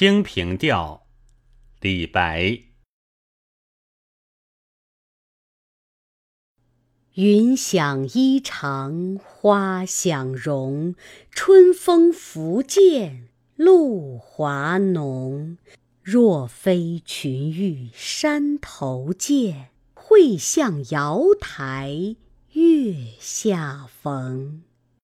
清平调李白。云想衣裳花想容春风拂槛露华浓。若非群玉山头见会向瑶台月下逢。